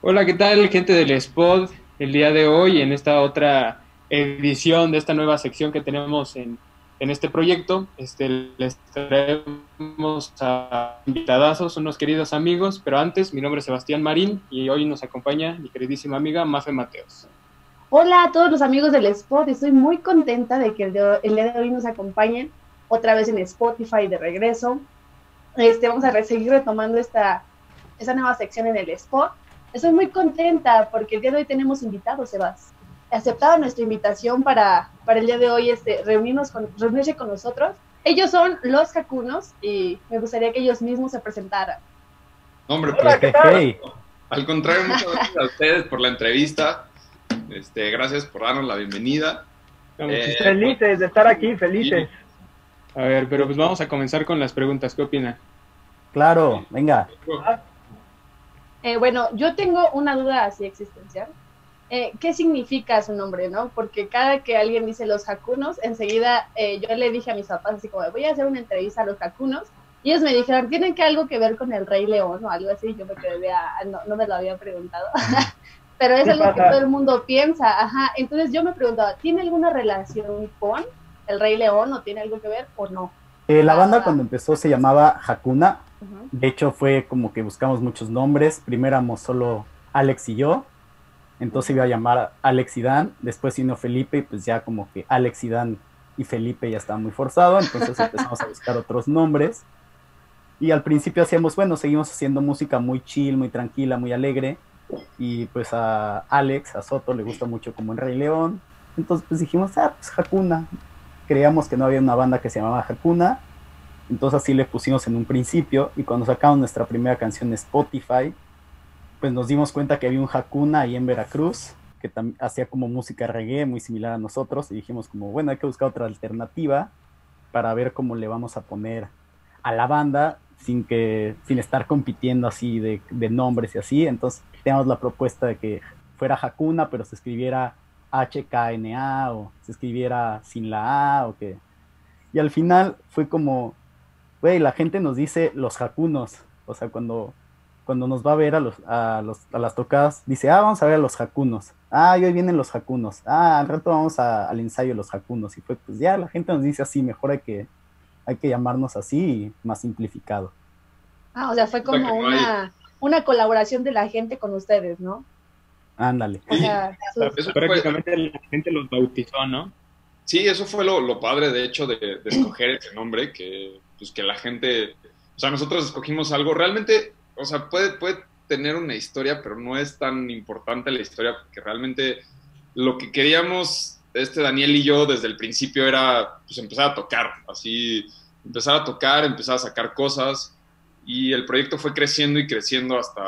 Hola, ¿qué tal, gente del Spot? El día de hoy, en esta otra edición de esta nueva sección que tenemos en, en este proyecto, este, les traemos a invitadazos, unos queridos amigos, pero antes, mi nombre es Sebastián Marín y hoy nos acompaña mi queridísima amiga Mafe Mateos. Hola a todos los amigos del Spot, estoy muy contenta de que el, día de hoy nos acompañen otra vez en Spotify de regreso. Este, vamos a seguir retomando esta, esta nueva sección en el Spot. Estoy muy contenta porque el día de hoy tenemos invitados, Sebas. Aceptaron nuestra invitación para, para el día de hoy este, reunirnos con, reunirse con nosotros. Ellos son los Jacunos y me gustaría que ellos mismos se presentaran. Hombre, pues, Hola, ¿qué tal? al contrario, muchas gracias a ustedes por la entrevista. Este, gracias por darnos la bienvenida. Eh, felices de estar aquí, felices. A ver, pero pues vamos a comenzar con las preguntas. ¿Qué opina? Claro, venga. Eh, bueno, yo tengo una duda así existencial. Eh, ¿Qué significa su nombre, no? Porque cada que alguien dice los jacunos, enseguida eh, yo le dije a mis papás así como, voy a hacer una entrevista a los jacunos. Y ellos me dijeron, ¿tienen que algo que ver con el Rey León o algo así? Yo me quedé, ah, no, no me lo había preguntado. Pero es algo que todo el mundo piensa, ajá. Entonces yo me preguntaba, ¿tiene alguna relación con el Rey León o tiene algo que ver o no? Eh, la banda cuando empezó se llamaba Hakuna. De hecho fue como que buscamos muchos nombres. Primero éramos solo Alex y yo. Entonces iba a llamar Alex y Dan. Después vino Felipe y pues ya como que Alex y Dan y Felipe ya estaba muy forzado. Entonces empezamos a buscar otros nombres. Y al principio hacíamos, bueno, seguimos haciendo música muy chill, muy tranquila, muy alegre. Y pues a Alex, a Soto, le gusta mucho como en Rey León. Entonces pues dijimos, ah, pues Hakuna. Creíamos que no había una banda que se llamaba Hakuna. Entonces así le pusimos en un principio. Y cuando sacamos nuestra primera canción en Spotify, pues nos dimos cuenta que había un Hakuna ahí en Veracruz, que hacía como música reggae muy similar a nosotros. Y dijimos como, bueno, hay que buscar otra alternativa para ver cómo le vamos a poner a la banda sin que sin estar compitiendo así de, de, nombres y así. Entonces teníamos la propuesta de que fuera Hakuna, pero se escribiera HKNA o se escribiera sin la A o que... Y al final fue como, güey, la gente nos dice los Hakunos. O sea, cuando, cuando nos va a ver a, los, a, los, a las tocadas, dice, ah, vamos a ver a los Hakunos. Ah, hoy vienen los Hakunos. Ah, al rato vamos a, al ensayo de los Hakunos. Y fue, pues ya, la gente nos dice así, mejor hay que hay que llamarnos así, más simplificado. Ah, o sea, fue como una, una colaboración de la gente con ustedes, ¿no? Ándale. O sea, eso prácticamente fue... la gente los bautizó, ¿no? Sí, eso fue lo, lo padre, de hecho, de, de, escoger ese nombre, que, pues, que la gente, o sea, nosotros escogimos algo, realmente, o sea, puede, puede tener una historia, pero no es tan importante la historia, porque realmente lo que queríamos este Daniel y yo desde el principio era pues empezar a tocar, así empezar a tocar, empezar a sacar cosas y el proyecto fue creciendo y creciendo hasta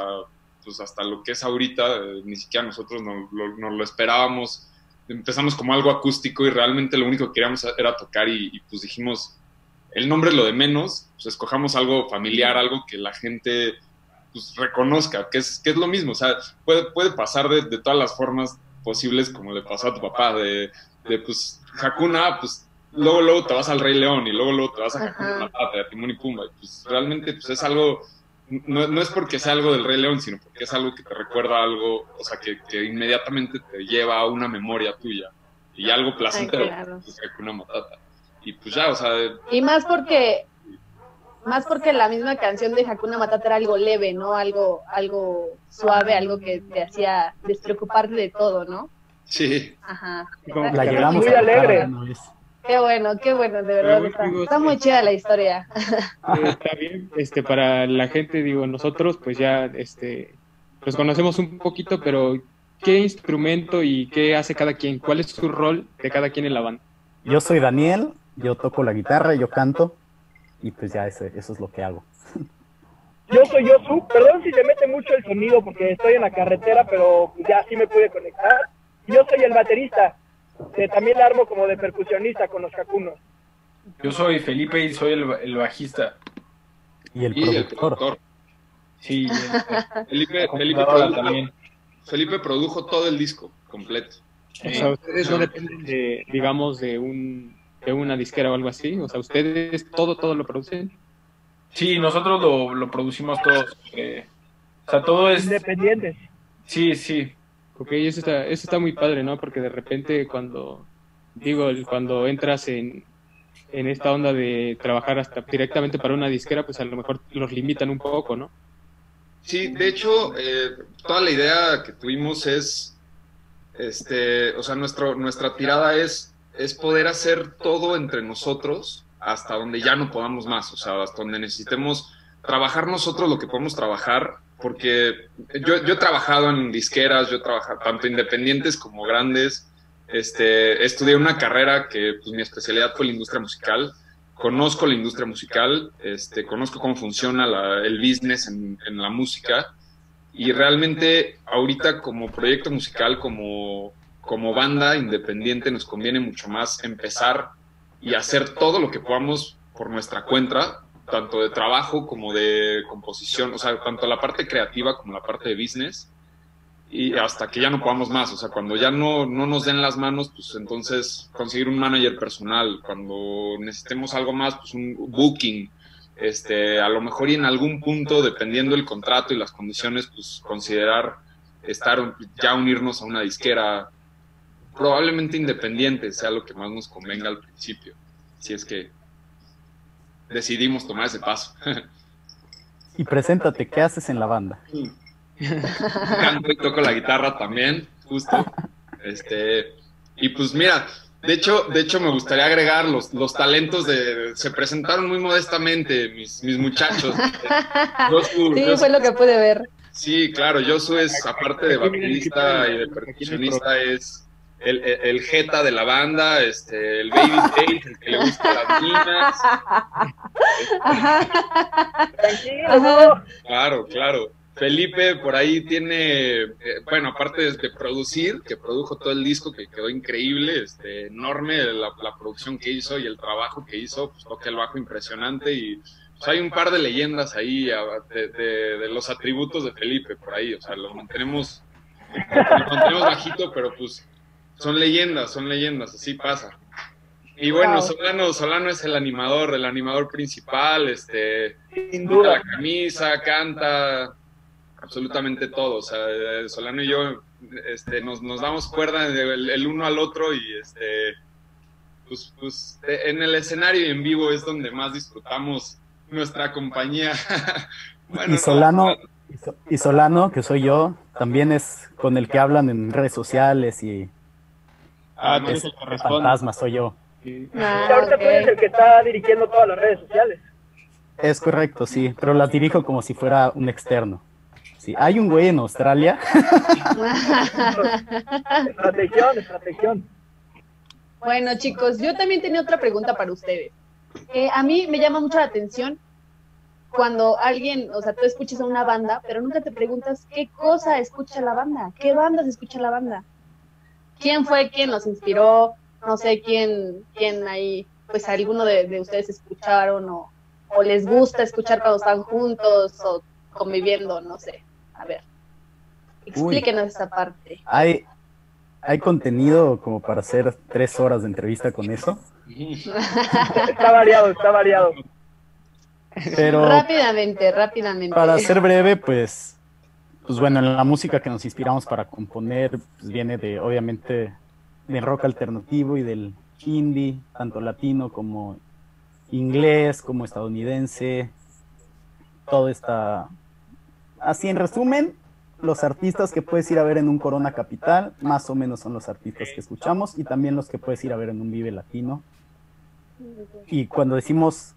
pues hasta lo que es ahorita, eh, ni siquiera nosotros nos no, no lo esperábamos, empezamos como algo acústico y realmente lo único que queríamos era tocar y, y pues dijimos, el nombre es lo de menos, pues escojamos algo familiar, algo que la gente pues reconozca, que es, que es lo mismo, o sea, puede, puede pasar de, de todas las formas posibles como le pasó a tu papá, de, de pues Hakuna, pues luego luego te vas al Rey León y luego luego te vas a Hakuna Matata, a Timón y Pumba, y pues realmente pues es algo, no, no, es porque sea algo del Rey León, sino porque es algo que te recuerda algo, o sea, que, que inmediatamente te lleva a una memoria tuya y algo placentero, Ay, claro. pues Hakuna Matata. Y pues ya, o sea... Y más porque más porque la misma canción de Hakuna Matata era algo leve, ¿no? Algo, algo suave, algo que te hacía despreocuparte de todo, ¿no? Sí. Ajá. La llevamos muy alegre. Qué bueno, qué bueno, de verdad. Está, está muy chida la historia. Está bien, este, para la gente, digo, nosotros pues ya, este, los conocemos un poquito, pero ¿qué instrumento y qué hace cada quien? ¿Cuál es su rol de cada quien en la banda? Yo soy Daniel, yo toco la guitarra, yo canto, y pues ya ese, eso es lo que hago. Yo soy Yosu, perdón si se mete mucho el sonido porque estoy en la carretera, pero ya sí me pude conectar. Yo soy el baterista, que también la armo como de percusionista con los jacunos. Yo soy Felipe y soy el, el bajista. Y el Y productor. el productor. Sí, Felipe, Felipe, produjo, también. Felipe produjo todo el disco completo. O sea, ustedes no dependen de, digamos, de un de una disquera o algo así. O sea, ustedes todo, todo lo producen. Sí, nosotros lo, lo producimos todos. eh, o sea, todo es. Independientes. Sí, sí. Ok, eso está, eso está muy padre, ¿no? Porque de repente cuando, digo, cuando entras en, en esta onda de trabajar hasta directamente para una disquera, pues a lo mejor los limitan un poco, ¿no? Sí, de hecho, eh, toda la idea que tuvimos es, este, o sea, nuestro, nuestra tirada es, es poder hacer todo entre nosotros hasta donde ya no podamos más, o sea, hasta donde necesitemos trabajar nosotros lo que podemos trabajar, porque yo, yo he trabajado en disqueras, yo he trabajado tanto independientes como grandes, este, estudié una carrera que pues, mi especialidad fue la industria musical, conozco la industria musical, este, conozco cómo funciona la- el business en, en la música. Y realmente ahorita como proyecto musical, como, como banda independiente, nos conviene mucho más empezar y hacer todo lo que podamos por nuestra cuenta, tanto de trabajo como de composición, o sea, tanto la parte creativa como la parte de business y hasta que ya no podamos más, o sea, cuando ya no, no nos den las manos, pues entonces conseguir un manager personal, cuando necesitemos algo más, pues un booking, este, a lo mejor y en algún punto, dependiendo del contrato y las condiciones, pues considerar estar, ya unirnos a una disquera, probablemente independiente, sea lo que más nos convenga al principio, si es que decidimos tomar ese paso. Y preséntate, ¿qué haces en la banda? canto y toco la guitarra también, justo. Este, y pues mira, de hecho, de hecho me gustaría agregar los, los talentos de, se presentaron muy modestamente mis, mis muchachos. Josu- Sí, Josu- fue lo que pude ver. sí, claro, Josu es, aparte de baterista y de percusionista, es el, el, el jeta de la banda, este, el baby face, el que le gusta las. Tranquilo, no. Claro, claro. Felipe por ahí tiene, eh, bueno, aparte de, producir, que produjo todo el disco, que quedó increíble, este, enorme la, la producción que hizo y el trabajo que hizo, pues toca el bajo impresionante y pues, hay un par de leyendas ahí de- de los atributos de Felipe por ahí, o sea, lo mantenemos, lo mantenemos bajito, pero pues son leyendas, son leyendas, así pasa. Y bueno, Wow. Solano, Solano es el animador, el animador principal, este, Sin duda. la camisa, canta, absolutamente todo. O sea, Solano y yo este, nos, nos damos cuerda el, el uno al otro y este, pues, pues en el escenario y en vivo es donde más disfrutamos nuestra compañía. Bueno, y Solano, y So- y Solano, que soy yo, también es con el que hablan en redes sociales y Ah, tú es el que fantasma, soy yo. Sí. Y Ah, ahorita tú eres el que está dirigiendo todas las redes sociales. Es correcto, sí, pero las dirijo como si fuera un externo. Sí, hay un güey en Australia, Estrategión, estrategión. Bueno, chicos, yo también tenía otra pregunta para ustedes. Eh, a mí me llama mucho la atención cuando alguien, o sea, tú escuchas a una banda, pero nunca te preguntas qué cosa escucha la banda, qué bandas escucha la banda. ¿Quién fue quien los inspiró? No sé quién, quién ahí, pues alguno de, de ustedes escucharon o, o les gusta escuchar cuando están juntos o conviviendo, no sé. A ver, explíquenos esa parte. hay, hay contenido como para hacer tres horas de entrevista con eso, Está variado, está variado. pero Rápidamente, rápidamente. para ser breve, pues, pues bueno, en la música que nos inspiramos para componer, pues viene de, obviamente, del rock alternativo y del indie, tanto latino como inglés, como estadounidense, todo está así en resumen, los artistas que puedes ir a ver en un Corona Capital, más o menos son los artistas que escuchamos, y también los que puedes ir a ver en un Vive Latino. Y cuando decimos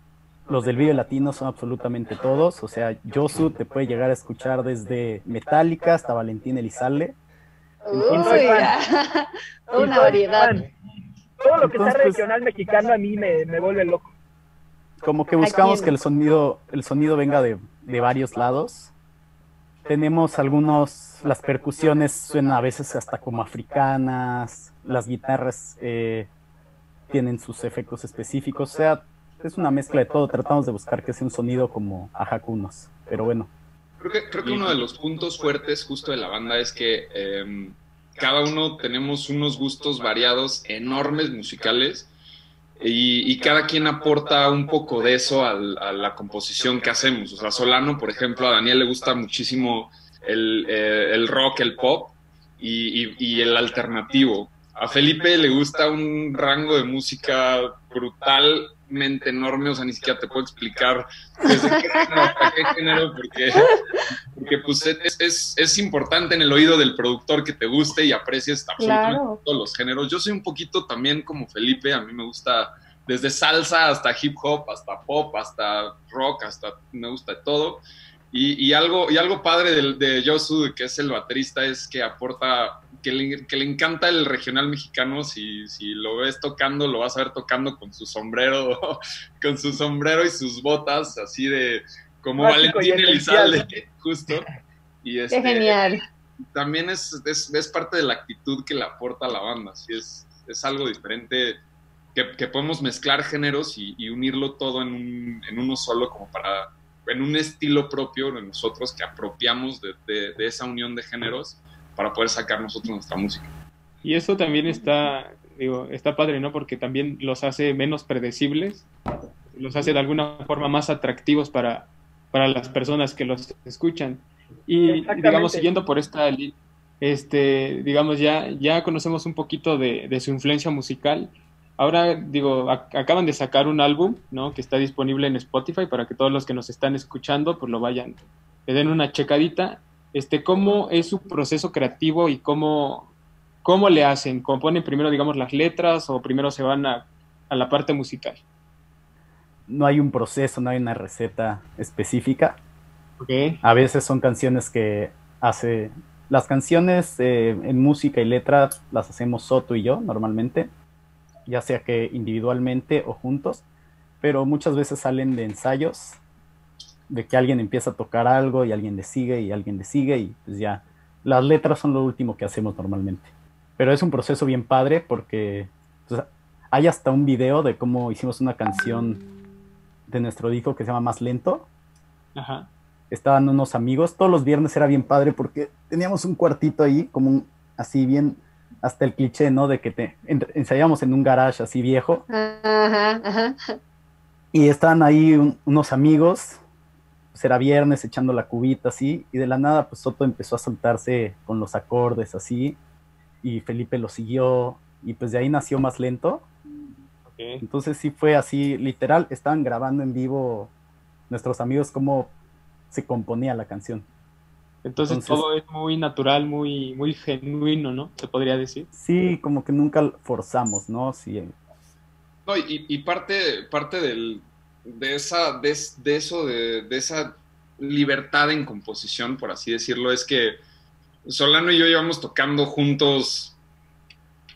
los del Vive Latino son absolutamente todos, o sea, Josu te puede llegar a escuchar desde Metallica hasta Valentín Elizalde. Uy, Soy fan. ya. Y una variedad. Todo lo que sea Entonces, pues- regional mexicano a mí me, me vuelve loco. Como que buscamos que el sonido, el sonido venga de, de varios lados. Tenemos algunos, las percusiones suenan a veces hasta como africanas, las guitarras eh, tienen sus efectos específicos, o sea, es una mezcla de todo, tratamos de buscar que sea un sonido como ajacunos, pero bueno, Creo que, uno de los puntos fuertes justo de la banda es que eh, cada uno tenemos unos gustos variados, enormes musicales, y, cada quien aporta un poco de eso a la composición que hacemos. O sea, Solano, por ejemplo, a Daniel le gusta muchísimo el, eh, el rock, el pop y, el alternativo. A Felipe le gusta un rango de música brutalmente enorme, o sea, ni siquiera te puedo explicar desde qué género hasta qué género, porque, porque pues es, es, es importante en el oído del productor que te guste y aprecies absolutamente Claro. todos los géneros. Yo soy un poquito también como Felipe, a mí me gusta desde salsa hasta hip hop, hasta pop, hasta rock, hasta me gusta de todo. Y, y algo, y algo padre del- de, Josu, que es el baterista, es que aporta, que le, que le encanta el regional mexicano. Si, si lo ves tocando, lo vas a ver tocando con su sombrero, con su sombrero y sus botas, así de como Básico Valentín. Elizalde, justo. Y Qué este, genial. también es, es, es parte de la actitud que le aporta a la banda. Así es, es algo diferente que, que podemos mezclar géneros y, y unirlo todo en, un, en uno solo, como para, en un estilo propio de nosotros que apropiamos de, de- de esa unión de géneros para poder sacar nosotros nuestra música. Y eso también está, digo, está padre, ¿no? Porque también los hace menos predecibles, los hace de alguna forma más atractivos para, para las personas que los escuchan. Y digamos, siguiendo por esta li- este, digamos, ya, ya conocemos un poquito de, de su influencia musical. Ahora, digo, ac- acaban de sacar un álbum, ¿no? Que está disponible en Spotify para que todos los que nos están escuchando, pues lo vayan, le den una checadita. Este, ¿cómo es su proceso creativo y cómo, cómo le hacen? ¿Componen primero, digamos, las letras o primero se van a, a la parte musical? No hay un proceso, no hay una receta específica. Ok, A veces son canciones que hace... Las canciones eh, en música y letra las hacemos Soto y yo normalmente, ya sea que individualmente o juntos, pero muchas veces salen de ensayos, de que alguien empieza a tocar algo y alguien le sigue y alguien le sigue y pues ya. Las letras son lo último que hacemos normalmente. Pero es un proceso bien padre porque pues, hay hasta un video de cómo hicimos una canción de nuestro disco que se llama Más Lento ajá. estaban unos amigos. Todos los viernes era bien padre porque teníamos un cuartito ahí, como un, así bien, hasta el cliché, ¿no? De que te en- ensayamos en un garage así viejo. Ajá, ajá. Y estaban ahí un- unos amigos. Pues era viernes echando la cubita así. Y de la nada, pues Soto empezó a soltarse con los acordes así. Y Felipe lo siguió. Y pues de ahí nació más lento. Entonces sí fue así, literal, estaban grabando en vivo nuestros amigos cómo se componía la canción. Entonces, Entonces- todo es muy natural, muy, muy genuino, ¿no? Se podría decir. Sí, como que nunca forzamos, ¿no? Sí, No, y, y parte, parte del, de, esa, de, de eso, de, de esa libertad en composición, por así decirlo, es que Solano y yo llevamos tocando juntos,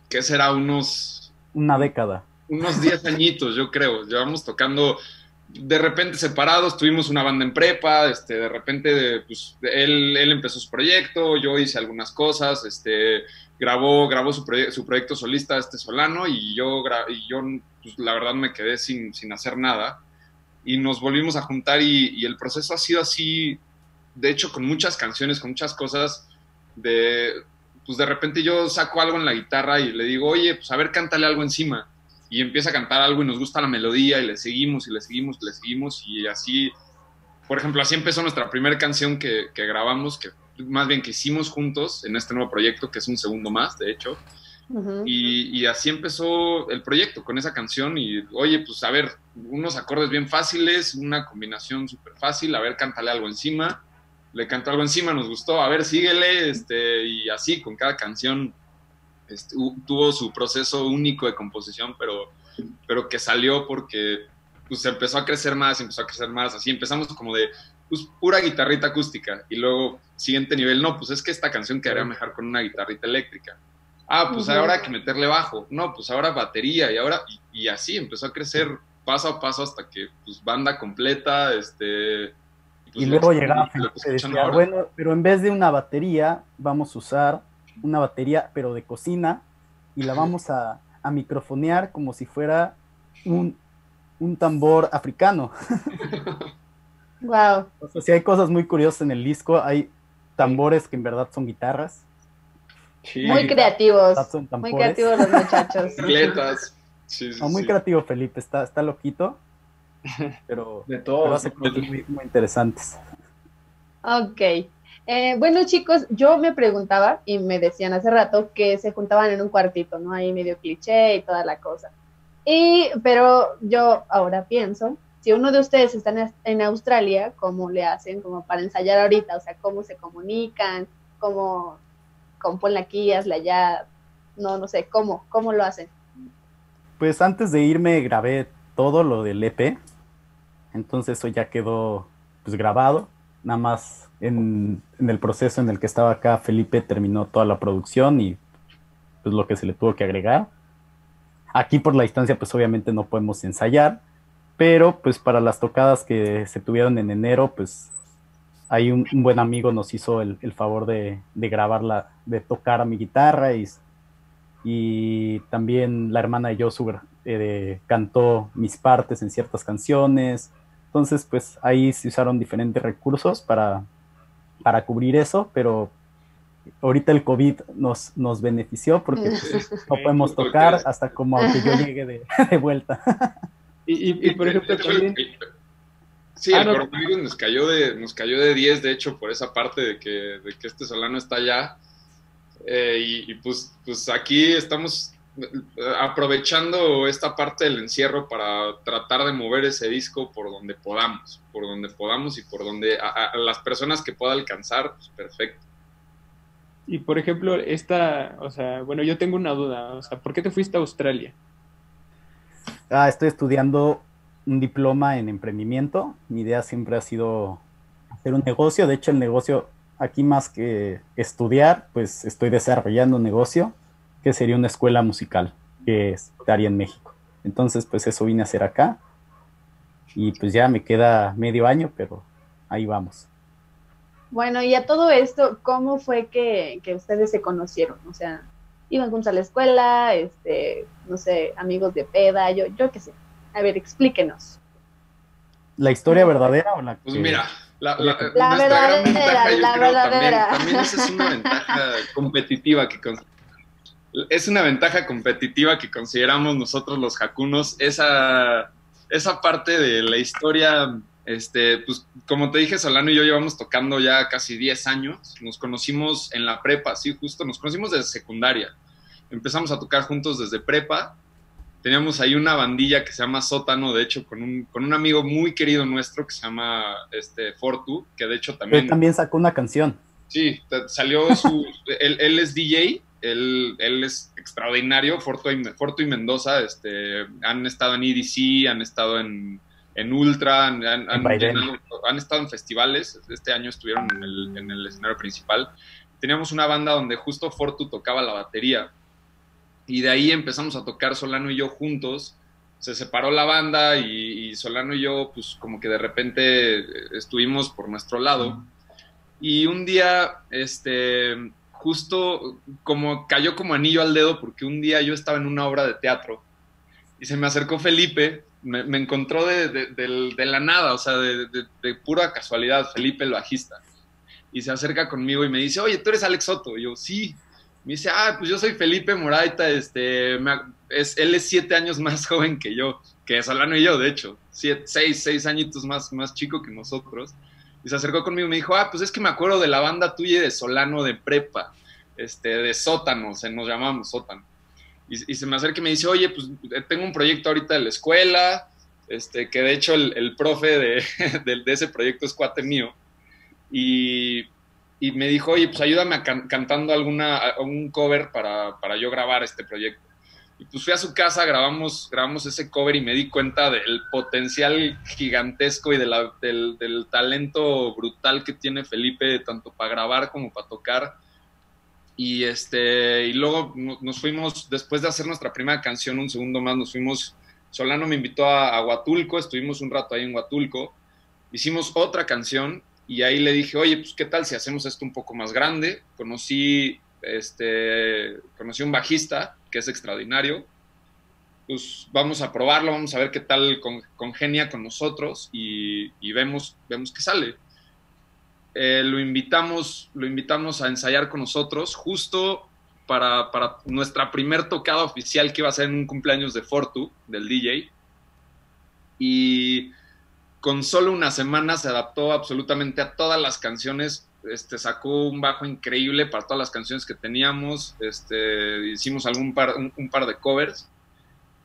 ¿qué será? Unos, una década. unos 10 añitos, yo creo. Llevamos tocando de repente separados, tuvimos una banda en prepa, este, de repente pues, él, él empezó su proyecto, yo hice algunas cosas, este, grabó, grabó su, proye- su proyecto solista, este Solano, y yo, y yo pues, la verdad me quedé sin, sin hacer nada. Y nos volvimos a juntar y, el proceso ha sido así, de hecho, con muchas canciones, con muchas cosas, de, pues de repente yo saco algo en la guitarra y le digo, oye, pues a ver, cántale algo encima y empieza a cantar algo y nos gusta la melodía y le seguimos y le seguimos y le seguimos y así, por ejemplo, así empezó nuestra primera canción que, que grabamos, que más bien que hicimos juntos en este nuevo proyecto, que es un segundo más, de hecho, Y, y así empezó el proyecto con esa canción y, oye, pues a ver, unos acordes bien fáciles, una combinación súper fácil, a ver, cántale algo encima, le cantó algo encima, nos gustó, a ver, síguele, este, y así con cada canción este, tuvo su proceso único de composición, pero, pero que salió porque pues empezó a crecer más, empezó a crecer más, así empezamos como de pues, pura guitarrita acústica y luego siguiente nivel, no, pues es que esta canción quedaría mejor con una guitarrita eléctrica. Ah, pues ahora hay que meterle bajo, no, pues ahora batería y ahora, y, y así empezó a crecer paso a paso hasta que pues banda completa, este... pues, y luego llegaba decía, bueno, pero en vez de una batería, vamos a usar una batería, pero de cocina, y la vamos a, a microfonear como si fuera un, un tambor africano. Wow. O sea, sí hay cosas muy curiosas en el disco, hay tambores que en verdad son guitarras, Sí. Muy creativos. Muy creativos los muchachos. Bicicletas. Sí, sí, No, muy sí. creativo Felipe, está, está loquito, pero, De pero todo. hace cosas muy, muy interesantes. Ok. Eh, bueno, chicos, yo me preguntaba y me decían hace rato que se juntaban en un cuartito, ¿no? Ahí medio cliché y toda la cosa. Y, pero yo ahora pienso, si uno de ustedes está en, en Australia, ¿cómo le hacen como para ensayar ahorita? O sea, ¿cómo se comunican? ¿Cómo componen aquí, hazla allá? No, no sé, ¿cómo? ¿Cómo lo hacen? Pues antes de irme grabé todo lo del EP, entonces eso ya quedó pues grabado, nada más en, en, el proceso en el que estaba acá Felipe terminó toda la producción y pues lo que se le tuvo que agregar. Aquí por la distancia pues obviamente no podemos ensayar, pero pues para las tocadas que se tuvieron en enero pues ahí un, un buen amigo nos hizo el, el favor de, de, grabarla, de tocar a mi guitarra y, y también la hermana de Josu eh, cantó mis partes en ciertas canciones. Entonces, pues ahí se usaron diferentes recursos para, para cubrir eso, pero ahorita el COVID nos, nos benefició porque pues, no podemos tocar hasta como que yo llegue de, de vuelta. Y, y, y, por ejemplo, también... Sí, el coronavirus nos cayó de nos cayó de 10, de hecho, por esa parte de que, de que este Solano está allá. Eh, y, y pues, pues aquí estamos aprovechando esta parte del encierro para tratar de mover ese disco por donde podamos, por donde podamos y por donde a, a las personas que pueda alcanzar, pues perfecto. Y por ejemplo, esta, o sea, bueno, yo tengo una duda, o sea, ¿por qué te fuiste a Australia? Ah, estoy estudiando un diploma en emprendimiento. Mi idea siempre ha sido hacer un negocio. De hecho, el negocio aquí más que estudiar, pues estoy desarrollando un negocio que sería una escuela musical que estaría en México. Entonces, pues eso vine a hacer acá. Y pues ya me queda medio año, pero ahí vamos. Bueno, y a todo esto, ¿cómo fue que, que ustedes se conocieron? O sea, iban juntos a la escuela, este, no sé, amigos de peda, yo, yo qué sé. A ver, explíquenos. ¿La historia verdadera o la que... Pues mira, la, la, la verdadera, la verdadera. También, también, esa es una ventaja competitiva que es una ventaja competitiva que consideramos nosotros los jacunos, esa, esa parte de la historia, este, pues como te dije, Solano y yo llevamos tocando ya casi 10 años, nos conocimos en la prepa, sí, justo, nos conocimos desde secundaria, empezamos a tocar juntos desde prepa, teníamos ahí una bandilla que se llama Sótano, de hecho, con un, con un amigo muy querido nuestro que se llama este, Fortu, que de hecho también... Él también sacó una canción. Sí, salió su... él, él, es DJ, él, él, es extraordinario, Fortu y, Fortu y Mendoza este, han estado en EDC, han estado en, en Ultra, han, han, han, han, estado en festivales, este año estuvieron en el, en el escenario principal. Teníamos una banda donde justo Fortu tocaba la batería y de ahí empezamos a tocar Solano y yo juntos. Se separó la banda y, y, Solano y yo, pues como que de repente estuvimos por nuestro lado. Y un día, este, justo como cayó como anillo al dedo, porque un día yo estaba en una obra de teatro y se me acercó Felipe, me, me encontró de, de, de, de, la nada, o sea, de, pura casualidad, Felipe el bajista. Y se acerca conmigo y me dice, oye, tú eres Alex Soto. Y yo, sí me dice, ah, pues yo soy Felipe Moraita, este, es, él es siete años más joven que yo, que Solano y yo, de hecho, siete, seis, seis añitos más, más chico que nosotros. Y se acercó conmigo y me dijo, ah, pues es que me acuerdo de la banda tuya de Solano de prepa, este, de sótano, se nos llamamos sótano. Y, se me acerca y me dice, oye, pues tengo un proyecto ahorita de la escuela, este, que de hecho el, el profe de, de, de ese proyecto es cuate mío. Y, y me dijo, oye, pues ayúdame a can cantando alguna, un cover para, para, yo grabar este proyecto. Y pues fui a su casa, grabamos, grabamos ese cover y me di cuenta del potencial gigantesco y de la, del, del, talento brutal que tiene Felipe, tanto para grabar como para tocar. Y, este, y luego nos fuimos, después de hacer nuestra primera canción, un segundo más, nos fuimos, Solano me invitó a, a Huatulco, estuvimos un rato ahí en Huatulco, hicimos otra canción y ahí le dije, oye, pues qué tal si hacemos esto un poco más grande. Conocí, este, conocí un bajista que es extraordinario. Pues vamos a probarlo, vamos a ver qué tal con, congenia con nosotros y, y, vemos, vemos qué sale. Eh, lo, invitamos, lo invitamos a ensayar con nosotros justo para, para nuestra primer tocada oficial que iba a ser en un cumpleaños de Fortu, del DJ. Y con solo una semana se adaptó absolutamente a todas las canciones este, sacó un bajo increíble para todas las canciones que teníamos, este, hicimos algún par, un, par de covers.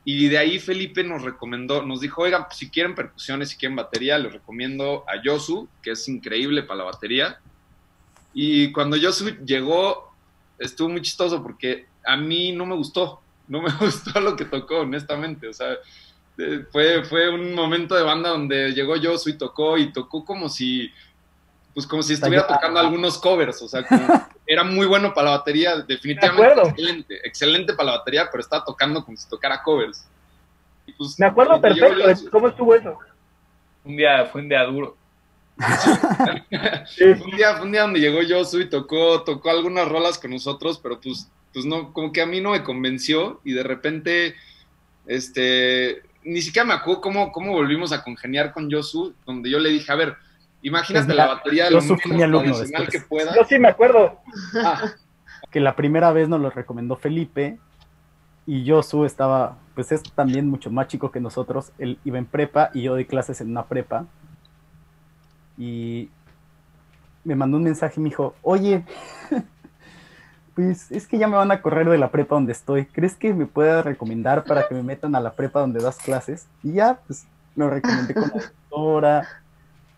Y de ahí Felipe nos recomendó, nos dijo, oigan, pues, si quieren percusiones, si quieren batería, les recomiendo a Yosu, que es increíble para la batería. Y cuando Yosu llegó, estuvo muy chistoso porque a mí no me gustó, no me gustó lo que tocó, honestamente. O sea, eh, fue, fue un momento de banda donde llegó Yosu y tocó, y tocó como si, pues como si estuviera tocando algunos covers, o sea, como, era muy bueno para la batería, definitivamente excelente, excelente para la batería, pero estaba tocando como si tocara covers. Y pues, Me acuerdo perfecto de cómo estuvo eso. Un día, fue un día duro. sí. fue, un día, fue un día donde llegó Yosu y tocó, tocó algunas rolas con nosotros, pero pues, pues no, como que a mí no me convenció y de repente, este, ni siquiera me acuerdo cómo, cómo volvimos a congeniar con Yosu, donde yo le dije, a ver, Imagínate pues la batería de lo menos que pueda. Yo sí me acuerdo. Ah. Que la primera vez nos lo recomendó Felipe y Josu estaba, pues es también mucho más chico que nosotros. Él iba en prepa y yo doy clases en una prepa. Y me mandó un mensaje y me dijo, oye, pues es que ya me van a correr de la prepa donde estoy. ¿Crees que me pueda recomendar para que me metan a la prepa donde das clases? Y ya, pues lo recomendé con la doctora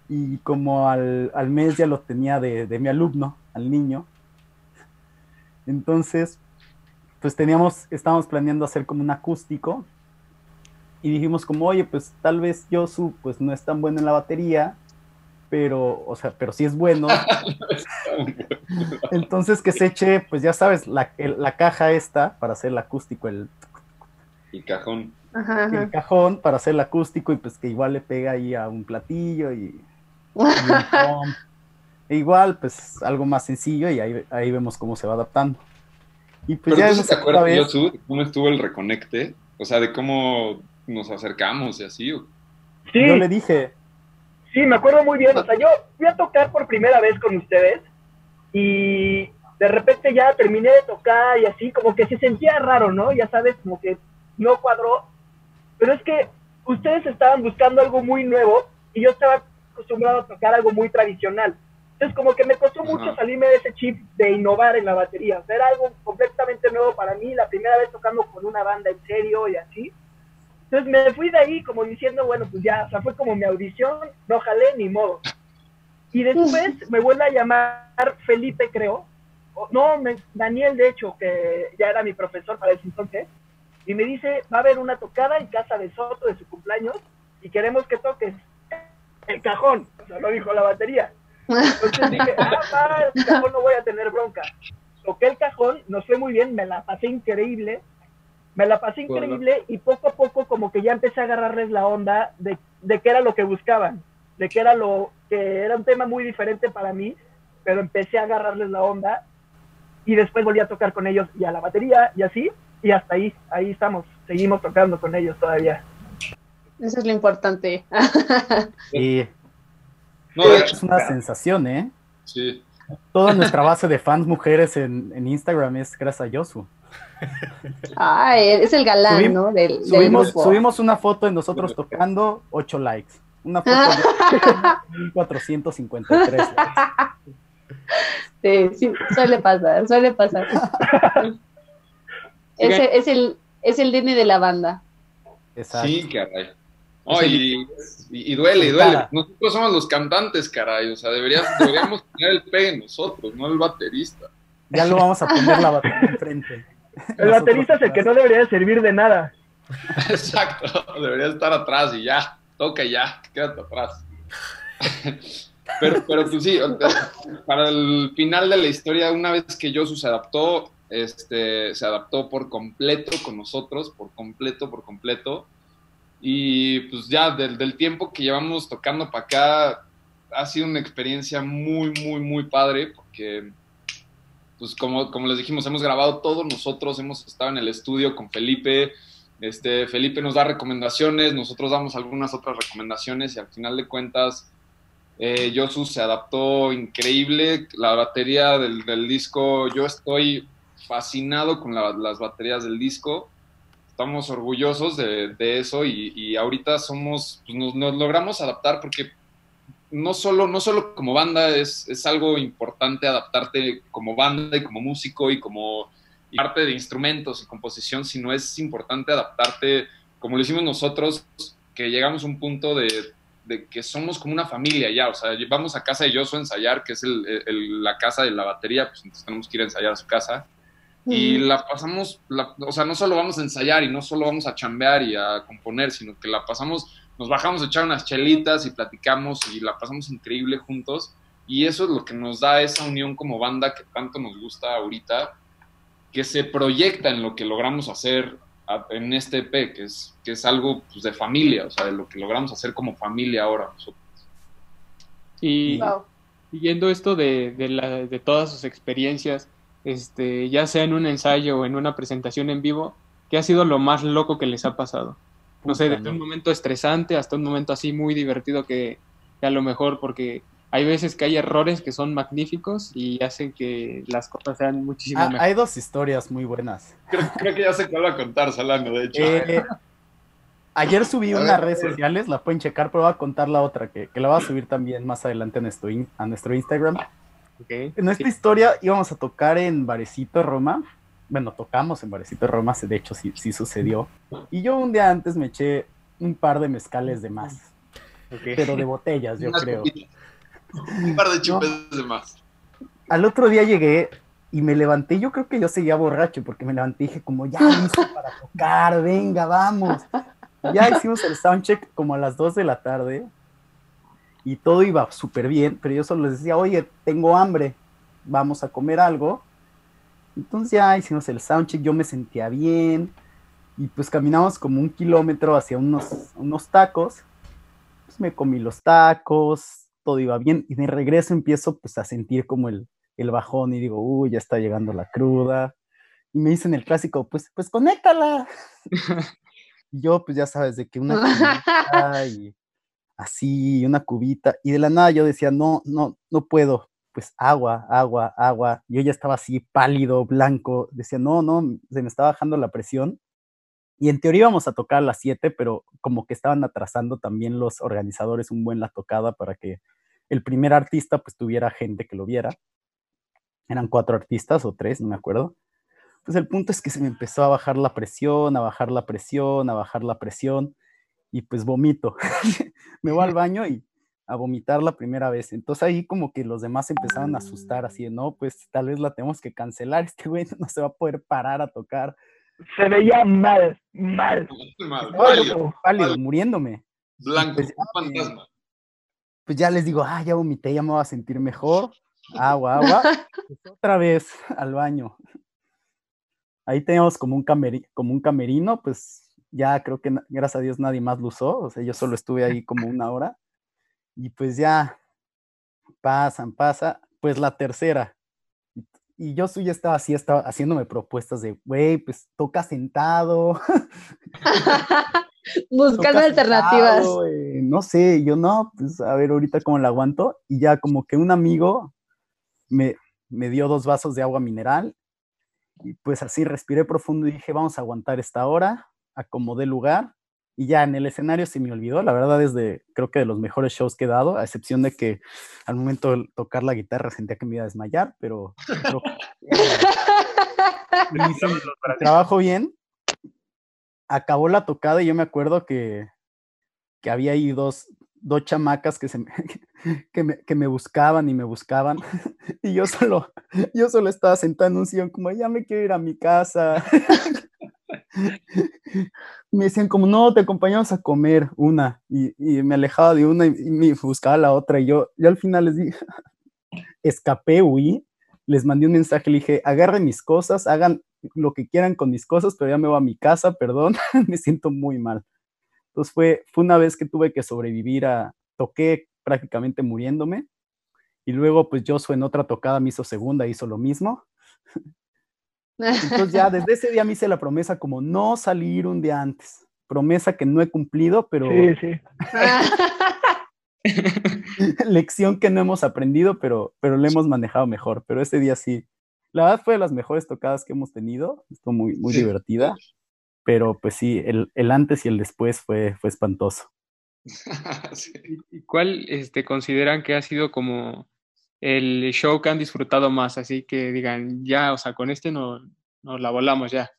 y como al, mes ya lo tenía de, mi alumno, al niño. Entonces, pues teníamos, estábamos planeando hacer como un acústico y dijimos como, oye, pues tal vez Yosu pues no es tan bueno en la batería, pero, o sea, pero sí es bueno. Entonces que se eche, pues ya sabes, la, la caja esta para hacer el acústico, el... El cajón. El cajón para hacer el acústico y pues que igual le pega ahí a un platillo y e igual, pues algo más sencillo y ahí, ahí vemos cómo se va adaptando. Y pues Pero ya tú te acuerdas, vez... de cómo estuvo el reconecte? O sea, de cómo nos acercamos y así. Sí. Yo le dije. Sí, me acuerdo muy bien. O sea, yo fui a tocar por primera vez con ustedes y de repente ya terminé de tocar y así, como que se sentía raro, ¿no? Ya sabes, como que no cuadró. Pero es que ustedes estaban buscando algo muy nuevo y yo estaba acostumbrado a tocar algo muy tradicional. Entonces, como que me costó mucho salirme de ese chip de innovar en la batería. O sea, era algo completamente nuevo para mí, la primera vez tocando con una banda en serio y así. Entonces me fui de ahí como diciendo, bueno, pues ya, o sea, fue como mi audición, no jalé ni modo. Y después me vuelve a llamar Felipe, creo. no, Daniel, de hecho, que ya era mi profesor para ese entonces. Y me dice, va a haber una tocada en casa de Soto de su cumpleaños y queremos que toques el cajón, o sea, lo dijo la batería. Entonces dije, ah, el cajón no voy a tener bronca. Toqué el cajón, nos fue muy bien, me la pasé increíble, me la pasé increíble y poco a poco como que ya empecé a agarrarles la onda de, de qué era lo que buscaban, de qué era lo que era un tema muy diferente para mí, pero empecé a agarrarles la onda y después volví a tocar con ellos y a la batería y así, y hasta ahí, ahí estamos, seguimos tocando con ellos todavía. Eso es lo importante. Sí. No, es una sensación, ¿eh? Sí. Toda nuestra base de fans mujeres en, en Instagram es gracias a Yosu. Ay, es el galán, ¿no? Del, subimos, subimos, una foto de nosotros tocando, 8 likes. Una foto de 1453 Sí, sí, suele pasar, suele pasar. Ese, es, el, es el DN de la banda. Exacto. Sí, caray y, duele, y duele. Nosotros somos los cantantes, caray. O sea, deberíamos tener el pegue nosotros, no el baterista. Ya lo vamos a poner la batería enfrente. El baterista es el que no debería servir de nada. Exacto, debería estar atrás y ya, toca ya, quédate atrás. Pero, pero pues sí, para el final de la historia, una vez que Josu se adaptó, este, se adaptó por completo con nosotros, por completo, por completo. Y pues ya del, tiempo que llevamos tocando para acá, ha sido una experiencia muy, muy, muy padre, porque, pues como, como les dijimos, hemos grabado todos nosotros, hemos estado en el estudio con Felipe, este, Felipe nos da recomendaciones, nosotros damos algunas otras recomendaciones y al final de cuentas, eh, Yosu se adaptó increíble, la batería del, disco, yo estoy fascinado con las baterías del disco estamos orgullosos de, eso y, ahorita somos, pues nos, logramos adaptar porque no solo, no solo como banda, es, es algo importante adaptarte como banda y como músico y como parte de instrumentos y composición, sino es importante adaptarte, como lo hicimos nosotros, que llegamos a un punto de, de que somos como una familia ya, o sea, vamos a casa de Yoso a ensayar, que es el, el, la casa de la batería, pues entonces tenemos que ir a ensayar a su casa. Y la pasamos, la, o sea, no solo vamos a ensayar y no solo vamos a chambear y a componer, sino que la pasamos, nos bajamos a echar unas chelitas y platicamos y la pasamos increíble juntos. Y eso es lo que nos da esa unión como banda que tanto nos gusta ahorita, que se proyecta en lo que logramos hacer en este EP, que es, que es algo pues, de familia, o sea, de lo que logramos hacer como familia ahora nosotros. Y siguiendo esto de, de, la, de todas sus experiencias, este, ya sea en un ensayo o en una presentación en vivo, ¿qué ha sido lo más loco que les ha pasado? No sé, desde un momento estresante hasta un momento así muy divertido que, que a lo mejor porque hay veces que hay errores que son magníficos y hacen que las cosas sean muchísimo Ah, mejor. hay dos historias muy buenas. Creo, creo que ya sé cuál va a contar, Salano, de hecho. Eh, ayer subí A unas ver, redes ver. sociales, la pueden checar, pero voy a contar la otra, que, que la voy a subir también más adelante a nuestro, in- a nuestro Instagram. En esta historia íbamos a tocar en Barecito, Roma. Bueno, tocamos en Barecito, Roma, de hecho sí, sí sucedió. Y yo un día antes me eché un par de mezcales de más, pero de botellas, yo creo. Un par de chupes de más. Al otro día llegué y me levanté, yo creo que yo seguía borracho, porque me levanté y dije como, ya listo para tocar, venga, vamos. Ya hicimos el soundcheck como a las 2 de la tarde y todo iba súper bien, pero yo solo les decía, oye, tengo hambre, vamos a comer algo. Entonces ya hicimos el soundcheck, yo me sentía bien y pues caminamos como un kilómetro hacia unos, unos tacos. Pues me comí los tacos, todo iba bien y de regreso empiezo pues a sentir como el, el bajón y digo, uy, ya está llegando la cruda. Y me dicen el clásico, pues, pues conéctala. y yo pues ya sabes, de que una cubita y así, una cubita. Y de la nada yo decía, no, no, no puedo. Pues agua, agua, agua. Yo ya estaba así pálido, blanco. Decía, no, no, se me está bajando la presión. Y en teoría íbamos a tocar a las 7, pero como que estaban atrasando también los organizadores un buen la tocada para que el primer artista pues tuviera gente que lo viera. Eran cuatro artistas o tres, no me acuerdo. Pues el punto es que se me empezó a bajar la presión, a bajar la presión, a bajar la presión y pues vomito. me voy al baño y a vomitar la primera vez. Entonces ahí como que los demás empezaron a asustar así de, no, pues tal vez la tenemos que cancelar, este güey no se va a poder parar a tocar. Se veía mal, mal. Pálido, pálido, pálido, muriéndome. blanco, Pues, un fantasma. Pues ya les digo, ah, ya vomité, ya me voy a sentir mejor. Agua, agua. Pues otra vez al baño. Ahí teníamos como un, cameri- como un camerino, pues ya creo que gracias a Dios nadie más lo usó, o sea, yo solo estuve ahí como una hora. Y pues ya pasan, pasa, pues la tercera. Y- yo ya estaba así, estaba haciéndome propuestas de, güey, pues toca sentado. Buscando toca alternativas. sentado, eh, no sé, yo no, pues a ver ahorita cómo la aguanto. Y ya como que un amigo me, me dio dos vasos de agua mineral. Y pues así respiré profundo y dije, vamos a aguantar esta hora, acomodé lugar. Y ya en el escenario se me olvidó, la verdad es de, creo que de los mejores shows que he dado, a excepción de que al momento de tocar la guitarra sentía que me iba a desmayar, pero que- y hice trabajo bien. Acabó la tocada y yo me acuerdo que, que había ahí dos, dos chamacas que, se me, que, me, que me buscaban y me buscaban. Y yo solo, yo solo estaba sentado en un sillón como, ya me quiero ir a mi casa. Me decían como, no, te acompañamos a comer una. Y, y me alejaba de una y, y me buscaba la otra. Y yo, yo al final les dije, escapé, huí, les mandé un mensaje, le dije, agarren mis cosas, hagan lo que quieran con mis cosas, pero ya me voy a mi casa, perdón, me siento muy mal. Entonces fue, fue una vez que tuve que sobrevivir a, toqué prácticamente muriéndome, y luego pues yo en otra tocada me hizo segunda, hizo lo mismo. Entonces ya desde ese día me hice la promesa como no salir un día antes. Promesa que no he cumplido, pero Sí, sí. lección que no hemos aprendido, pero, pero le hemos manejado mejor. Pero ese día sí. La verdad fue de las mejores tocadas que hemos tenido. Estuvo muy, muy Sí. divertida. Pero pues sí, el, el antes y el después fue, fue espantoso. Sí. ¿Y cuál este, consideran que ha sido como el show que han disfrutado más? Así que digan, ya, o sea, con este no, nos la volamos ya.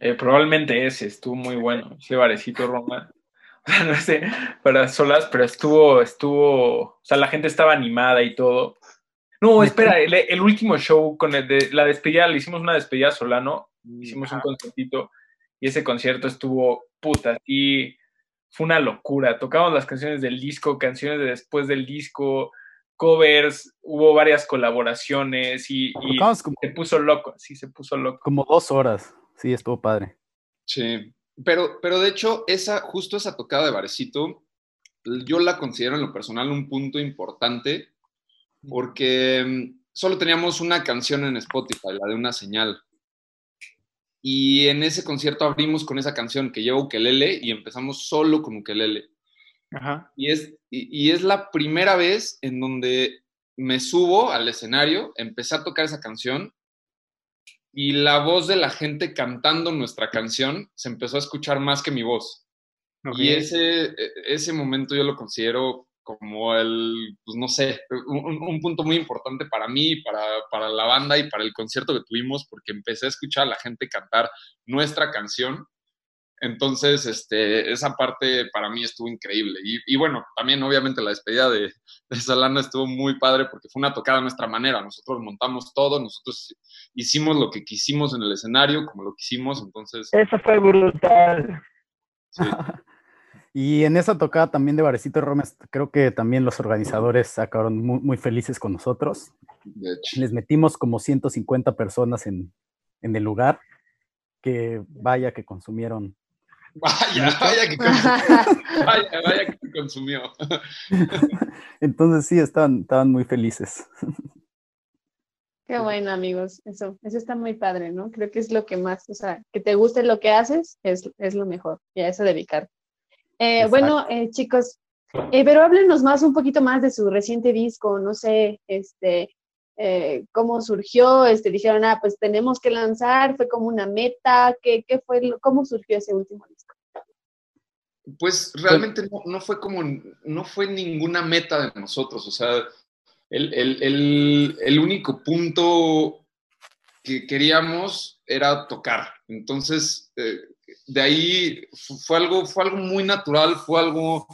Eh, probablemente ese estuvo muy bueno, ese barecito Roma. O sea, no sé, para solas, pero estuvo, estuvo, o sea, la gente estaba animada y todo. No, espera, el, el último show con el de la despedida, le hicimos una despedida a Solano, hicimos un concertito y ese concierto estuvo puta, y fue una locura. Tocamos las canciones del disco, canciones de después del disco, covers, hubo varias colaboraciones y, y como, se puso loco, sí, se puso loco. como dos horas. Sí, estuvo padre. Sí, pero, pero de hecho, esa, justo esa tocada de Varecito, yo la considero en lo personal un punto importante porque mm, solo teníamos una canción en Spotify, la de una señal. Y en ese concierto abrimos con esa canción que lleva ukelele y empezamos solo con ukelele. Ajá. Y es, y, y es la primera vez en donde me subo al escenario, empecé a tocar esa canción y la voz de la gente cantando nuestra canción se empezó a escuchar más que mi voz. Y ese, ese momento yo lo considero como el, pues no sé, un, un punto muy importante para mí, para, para la banda y para el concierto que tuvimos, porque empecé a escuchar a la gente cantar nuestra canción. Entonces, este, esa parte para mí estuvo increíble. Y, y bueno, también obviamente la despedida de, de Solana estuvo muy padre porque fue una tocada a nuestra manera. Nosotros montamos todo, nosotros hicimos lo que quisimos en el escenario, como lo quisimos. Entonces, Eso fue brutal. sí. Y en esa tocada también de Barecito Romes, creo que también los organizadores sacaron muy, muy felices con nosotros. de hecho. Les metimos como 150 personas en, en el lugar, que vaya que consumieron. Vaya, vaya que consumió. Vaya, vaya que consumió. Entonces sí, estaban, estaban muy felices. Qué bueno, amigos. Eso, eso está muy padre, ¿no? Creo que es lo que más, o sea, que te guste lo que haces es, es lo mejor y a eso dedicar. Eh, bueno, eh, chicos, eh, pero háblenos más, un poquito más de su reciente disco, no sé, este, eh, cómo surgió, este, dijeron, ah, pues tenemos que lanzar, fue como una meta, ¿qué, qué fue, lo- cómo surgió ese último disco? Pues realmente no, no fue como, no fue ninguna meta de nosotros, o sea, el, el- el- el único punto que queríamos era tocar. Entonces, eh, de ahí fu- fue algo, fue algo muy natural, fue algo,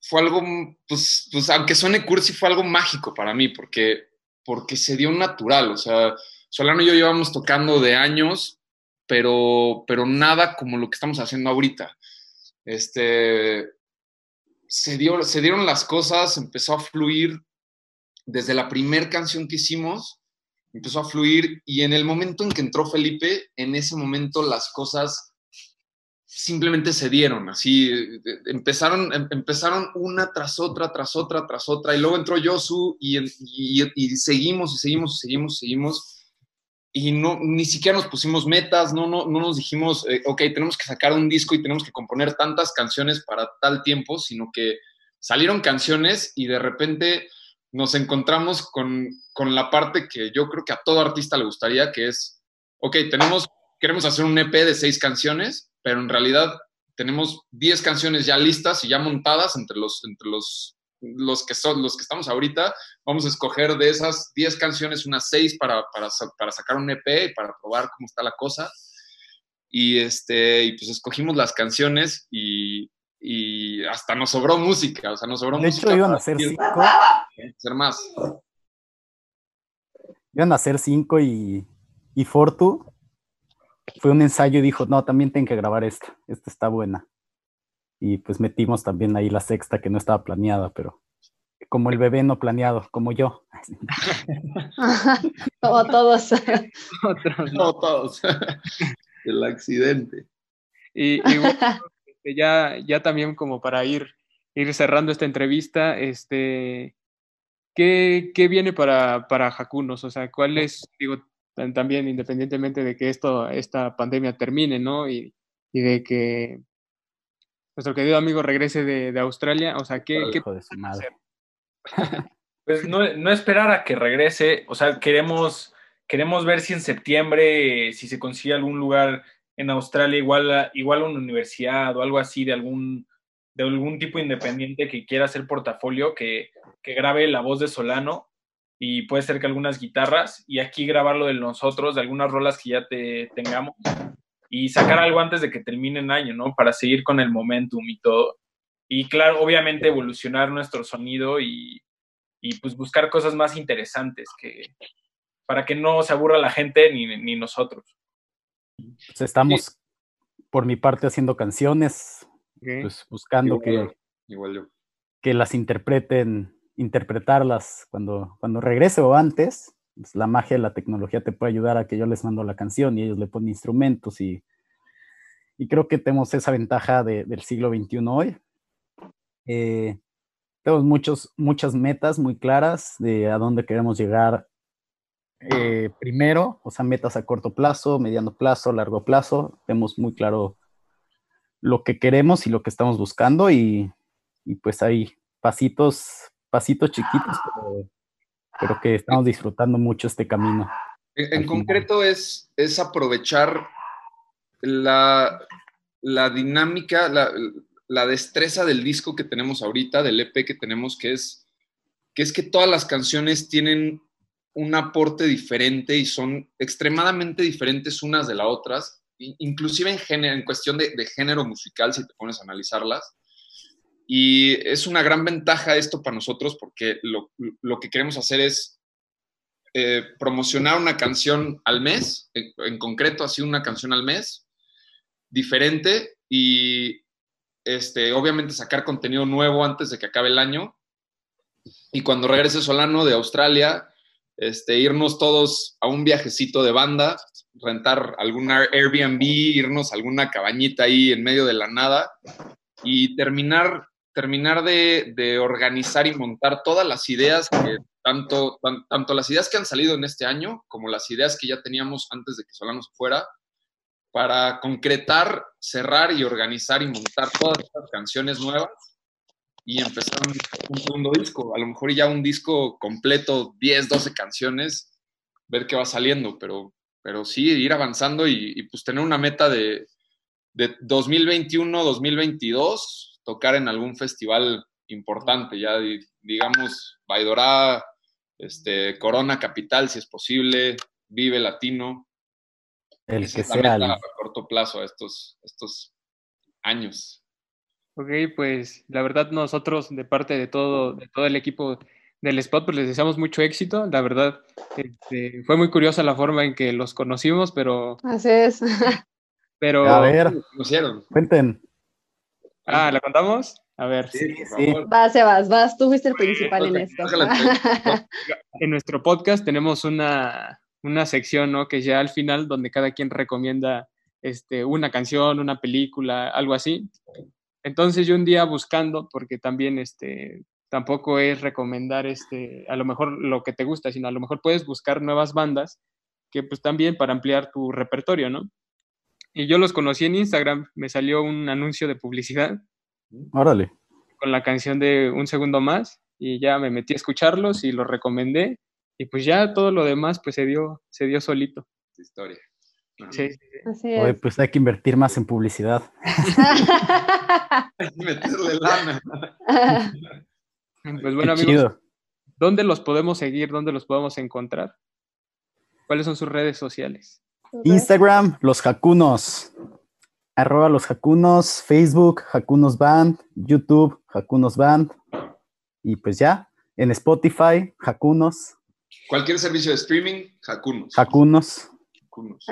fue algo, pues, pues aunque suene cursi, fue algo mágico para mí, porque, porque se dio natural, o sea, Solano y yo llevamos tocando de años, pero, pero nada como lo que estamos haciendo ahorita este, se, dio, se dieron las cosas, empezó a fluir desde la primer canción que hicimos, empezó a fluir y en el momento en que entró Felipe, en ese momento las cosas simplemente se dieron, así, empezaron, em- empezaron una tras otra, tras otra, tras otra, y luego entró Yosu y, y, y seguimos y seguimos y seguimos y seguimos y no, ni siquiera nos pusimos metas, no, no, no nos dijimos, eh, ok, tenemos que sacar un disco y tenemos que componer tantas canciones para tal tiempo, sino que salieron canciones y de repente nos encontramos con, con la parte que yo creo que a todo artista le gustaría, que es, ok, tenemos, queremos hacer un EP de seis canciones, pero en realidad tenemos 10 canciones ya listas y ya montadas entre los, entre los, los, que son, los que estamos ahorita vamos a escoger de esas 10 canciones unas 6 para, para, para sacar un EP y para probar cómo está la cosa. Y, este, y pues escogimos las canciones y, y hasta nos sobró música, o sea, nos sobró De música. hecho, iban a ser hacer- cinco, hacer más. iban a ser cinco y, y Fortu fue un ensayo y dijo, no, también tienen que grabar esta, esta está buena. Y pues metimos también ahí la sexta que no estaba planeada, pero como el bebé no planeado, como yo. Como todos. Otros, ¿no? No todos. El accidente. Y, y bueno, este, ya, ya también como para ir, ir cerrando esta entrevista, este, ¿qué, qué viene para, para Jacunos? O sea, ¿cuál es, digo, también independientemente de que esto, esta pandemia termine, ¿no? Y, y de que nuestro querido amigo regrese de, de Australia, o sea, ¿qué, qué Hijo de su madre. Pues no, no esperar a que regrese, o sea, queremos, queremos ver si en septiembre, si se consigue algún lugar en Australia, igual a, igual a una universidad o algo así de algún, de algún tipo independiente que quiera hacer portafolio, que, que grabe la voz de Solano y puede ser que algunas guitarras y aquí grabarlo de nosotros, de algunas rolas que ya te tengamos y sacar algo antes de que termine el año, ¿no? Para seguir con el momentum y todo. Y claro, obviamente evolucionar nuestro sonido y, y pues buscar cosas más interesantes que para que no se aburra la gente ni, ni nosotros. Pues estamos, por mi parte, haciendo canciones, pues buscando Igual, que, igual yo. que las interpreten, interpretarlas cuando, cuando regrese o antes. Pues la magia de la tecnología te puede ayudar a que yo les mando la canción y ellos le ponen instrumentos y, y creo que tenemos esa ventaja de- del siglo XXI hoy. Eh, tenemos muchos, muchas metas muy claras de a dónde queremos llegar eh, primero, o sea, metas a corto plazo, mediano plazo, largo plazo. Tenemos muy claro lo que queremos y lo que estamos buscando y, y pues hay pasitos, pasitos chiquitos, pero, pero que estamos disfrutando mucho este camino. En, concreto es, es aprovechar la, la dinámica, la, la destreza del disco que tenemos ahorita, del EP que tenemos, que es, que es que todas las canciones tienen un aporte diferente y son extremadamente diferentes unas de las otras, inclusive en, género, en cuestión de, de género musical, si te pones a analizarlas. Y es una gran ventaja esto para nosotros porque lo, lo que queremos hacer es eh, promocionar una canción al mes, en, concreto así una canción al mes, diferente y este, obviamente sacar contenido nuevo antes de que acabe el año. Y cuando regrese Solano de Australia, este, irnos todos a un viajecito de banda, rentar algún Air- Airbnb, irnos a alguna cabañita ahí en medio de la nada y terminar, terminar de, organizar y montar todas las ideas tanto, tan- tanto las ideas que han salido en este año como las ideas que ya teníamos antes de que Solano fuera, para concretar, cerrar y organizar y montar todas estas canciones nuevas y empezar un, un segundo disco. A lo mejor ya un disco completo, 10, 12 canciones, ver qué va saliendo, pero, pero sí, ir avanzando y, y pues tener una meta de, de 2021, 2022, tocar en algún festival importante, ya di- digamos, Baidorá, este, Corona Capital, si es posible, Vive Latino. El Esa que es la sea. meta el- a corto plazo a estos, estos años. Ok, pues la verdad nosotros de parte de todo, de todo el equipo del spot, pues les deseamos mucho éxito. La verdad, este, fue muy curiosa la forma en que los conocimos, pero, Así es. pero, A ver, cuenten. Ah, ¿la contamos? A ver, Sí, Sí. Vas, Sebas, vas, tú fuiste el principal en Toca- esto. en nuestro podcast tenemos una, una sección, ¿no? Que ya al final, donde cada quien recomienda este, una canción, una película, algo así. Entonces yo un día buscando, porque también este, tampoco es recomendar este, a lo mejor lo que te gusta, sino a lo mejor puedes buscar nuevas bandas que pues también para ampliar tu repertorio, ¿no? Y yo los conocí en Instagram, me salió un anuncio de publicidad Órale. con la canción de Un Segundo Más y ya me metí a escucharlos y los recomendé y pues ya todo lo demás pues se dio, se dio solito. Historia. Sí, sí, sí. Así Oye, es. pues hay que invertir más en publicidad. Meterle lana. Pues bueno Qué amigos, chido. ¿dónde los podemos seguir? ¿Dónde los podemos encontrar? ¿Cuáles son sus redes sociales? Instagram, los jacunos. Arroba los jacunos, Facebook, jacunos band, YouTube, jacunos band. Y pues ya, en Spotify, jacunos, Cualquier servicio de streaming, Hakunos. jacunos. Hakunos.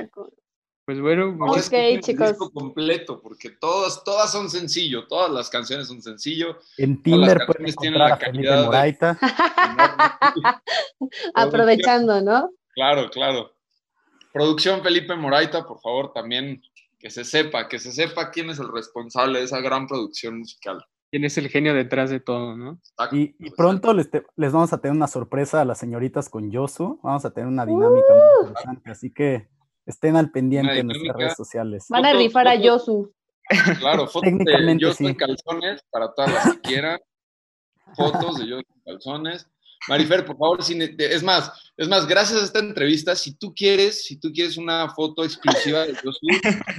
Pues bueno, el disco completo, porque todas, todas son sencillo, todas las canciones son sencillo. En Tinder pueden canciones tienen encontrar la a Felipe calidad de- Moraita. Aprovechando, ¿no? Claro, claro. Producción Felipe Moraita, por favor, también que se sepa, que se sepa quién es el responsable de esa gran producción musical. quién es el genio detrás de todo, ¿no? Exacto, Y, pronto les, te- les vamos a tener una sorpresa a las señoritas con Yosu. Vamos a tener una dinámica muy interesante. Así que estén al pendiente en nuestras redes sociales. Van a rifar a. Yosu. Claro, fotos de Técnicamente yo sí. en calzones para todas las que quieran. Fotos de yo en calzones. Marifer, por favor, es más, Es más, gracias a esta entrevista, si tú quieres, si tú quieres una foto exclusiva de Josu,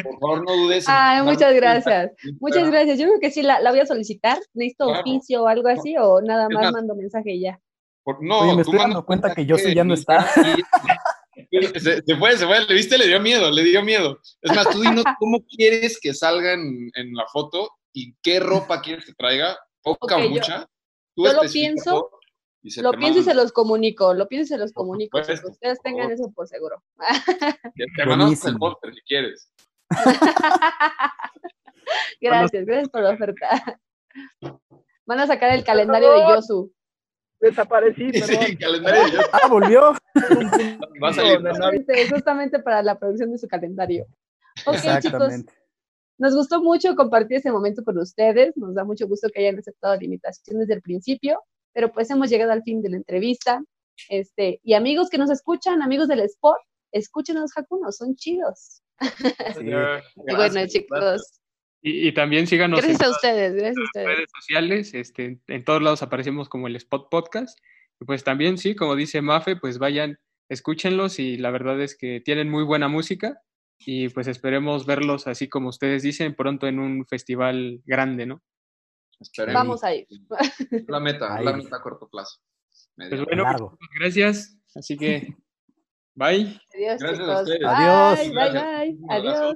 por favor no dudes. en Ay, muchas gracias. Muchas gracias. Yo creo que sí la, la voy a solicitar. Necesito Claro. oficio o algo así, o nada más más, mando mensaje y ya. Por- no, Oye, me tú estoy dando cuenta que Josu ya no está. Se, se fue, se fue, le viste, le dio miedo, le dio miedo. Es más, tú dinos cómo quieres que salga en, en la foto y qué ropa quieres que traiga, poca o yo- mucha. Tú yo lo pienso, y se Lo te pienso y se los comunico. Lo pienso y se los comunico. ustedes por tengan eso por seguro. Te te mandamos el póster si quieres. gracias, gracias por la oferta. Van a sacar el calendario de Yosu. Desaparecí, Sí, perdón. calendario ya Ah, volvió. va a salir. Justamente, justamente para la producción de su calendario. Ok, chicos, nos gustó mucho compartir este momento con ustedes. Nos da mucho gusto que hayan aceptado la invitación desde el principio, pero pues hemos llegado al fin de la entrevista. Este, y amigos que nos escuchan, amigos del sport, escuchen a los jacunos, son chidos. Sí. Y bueno, chicos, Y, y también síganos en gracias a todas ustedes, gracias a ustedes. redes sociales, este, en todos lados aparecemos como el Spot Podcast. Y pues también, sí, como dice Mafe, pues vayan, escúchenlos y la verdad es que tienen muy buena música y pues esperemos verlos así como ustedes dicen pronto en un festival grande, ¿no? Esperemos. Vamos a ir. La meta, Ahí. la meta a corto plazo. Pues Medio. bueno, Largo. muchas gracias. Así que, bye. Adiós, Gracias a chicos. ustedes. Bye, Adiós. bye, bye. Adiós.